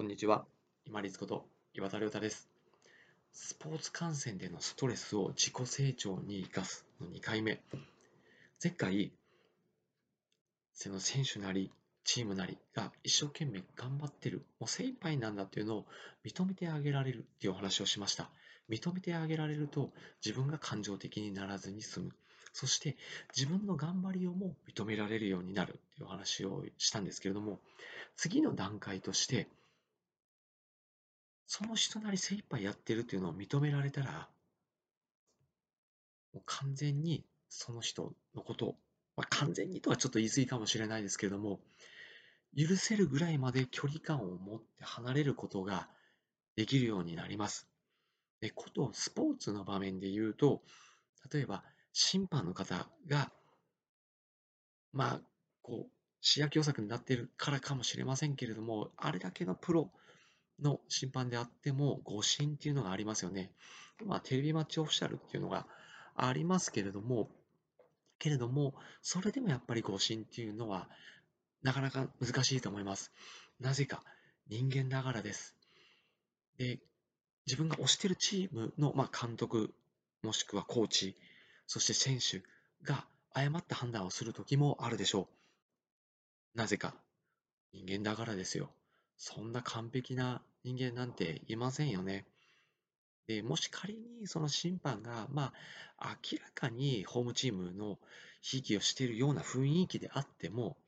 こんにちは。今立こと岩田亮太です。スポーツ観戦でのストレスを自己成長に生かすの2回目。前回、その選手なり、チームなりが一生懸命頑張ってる、もう精一杯なんだっていうのを認めてあげられるっていうお話をしました。認めてあげられると自分が感情的にならずに済む。そして自分の頑張りをも認められるようになるっていうお話をしたんですけれども、次の段階として、その人なり精一杯やってるっていうのを認められたら、もう完全にその人のことを、まあ、完全にとはちょっと言い過ぎかもしれないですけれども、許せるぐらいまで距離感を持って離れることができるようになります。で、ことスポーツの場面で言うと、例えば審判の方が、まあ、こう、視野狭窄になっているからかもしれませんけれども、あれだけのプロの審判であっても誤審っていうのがありますよね。まあ、テレビマッチオフィシャルっていうのがありますけれども、けれども、それでもやっぱり誤審っていうのはなかなか難しいと思います。なぜか、人間ながらです。で、自分が推してるチームの、まあ、監督、もしくはコーチ、そして選手が誤った判断をする時もあるでしょう。なぜか、人間だからですよ。そんな完璧な人間なんていませんよね。で、もし仮にその審判が、まあ、明らかにホームチームのひいきをしているような雰囲気であっても、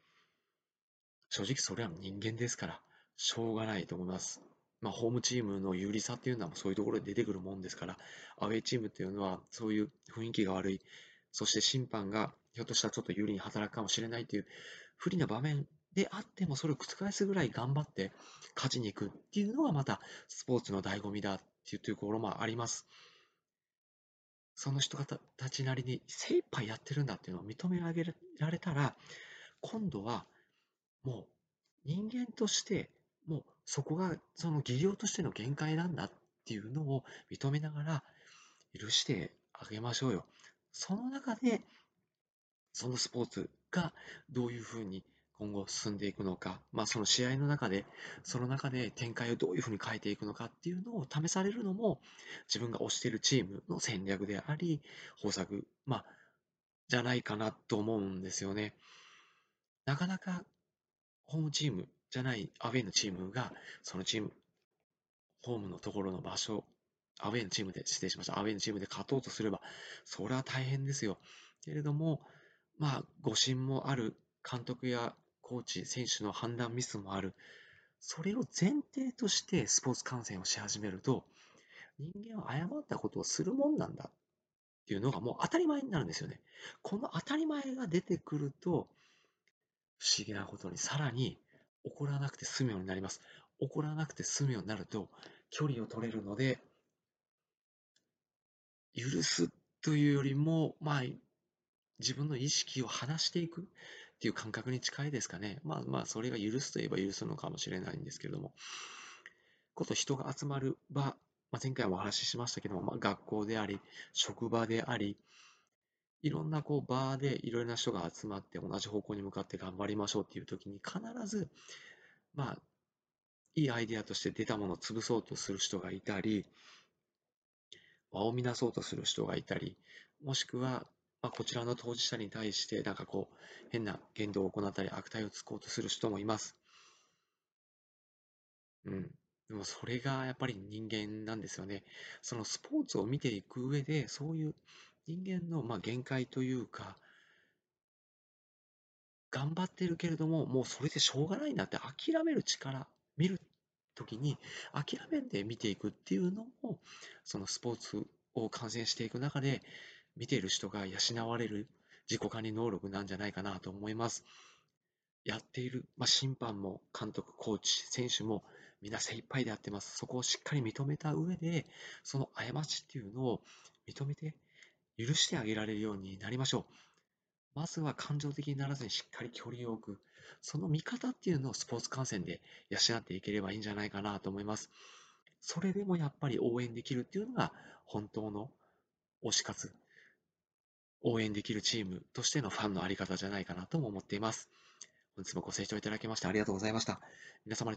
正直それは人間ですから、しょうがないと思います。まあ、ホームチームの有利さっていうのはそういうところで出てくるもんですから、アウェイチームっていうのはそういう雰囲気が悪い、そして審判がひょっとしたらちょっと有利に働くかもしれないという不利な場面であってもそれを覆すぐらい頑張って勝ちに行くっていうのがまたスポーツの醍醐味だっていうところもあります。その人たちなりに精一杯やってるんだっていうのを認められたら、今度はもう人間としてもうそこがその技量としての限界なんだっていうのを認めながら許してあげましょうよ。その中でそのスポーツがどういうふうに今後進んでいくのか、まあ、その試合の中で、その中で展開をどういうふうに変えていくのかっていうのを試されるのも、自分が推しているチームの戦略であり、方策、まあ、じゃないかなと思うんですよね。なかなかホームチームじゃないアウェイのチームが、そのチーム、ホームのところの場所、アウェイのチームで、失礼しました、アウェイのチームで勝とうとすれば、それは大変ですよ。けれども、まあ、誤審もある監督やコーチ、選手の判断ミスもある。それを前提としてスポーツ観戦をし始めると、人間は誤ったことをするもんなんだっていうのがもう当たり前になるんですよね。この当たり前が出てくると、不思議なことにさらに怒らなくて済むようになります。怒らなくて済むようになると、距離を取れるので、許すというよりも、まあ、自分の意識を離していく。っていう感覚に近いですかね。まあまあ、それが許すといえば許すのかもしれないんですけれども。こと人が集まる場、まあ、前回もお話ししましたけども、まあ、学校であり、職場であり、いろんなこう場でいろいろな人が集まって同じ方向に向かって頑張りましょうっていう時に必ず、まあ、いいアイデアとして出たものを潰そうとする人がいたり、場を乱そうとする人がいたり、もしくはまあ、こちらの当事者に対して、なんかこう、変な言動を行ったり、悪態をつこうとする人もいます。うん。でもそれがやっぱり人間なんですよね。そのスポーツを見ていく上で、そういう人間のまあ限界というか、頑張ってるけれども、もうそれでしょうがないなって諦める力、見るときに諦めて見ていくっていうのも、そのスポーツを観戦していく中で見ている人が養われる自己管理能力なんじゃないかなと思います。やっている、まあ、審判も監督、コーチ、選手もみんな精一杯でやってます。そこをしっかり認めた上で、その過ちっていうのを認めて許してあげられるようになりましょう。まずは感情的にならずにしっかり距離を置く。その見方っていうのをスポーツ観戦で養っていければいいんじゃないかなと思います。それでもやっぱり応援できるっていうのが本当の推し活応援できるチームとしてのファンのあり方じゃないかなとも思っています。本日もご清聴いただきましてありがとうございました。皆様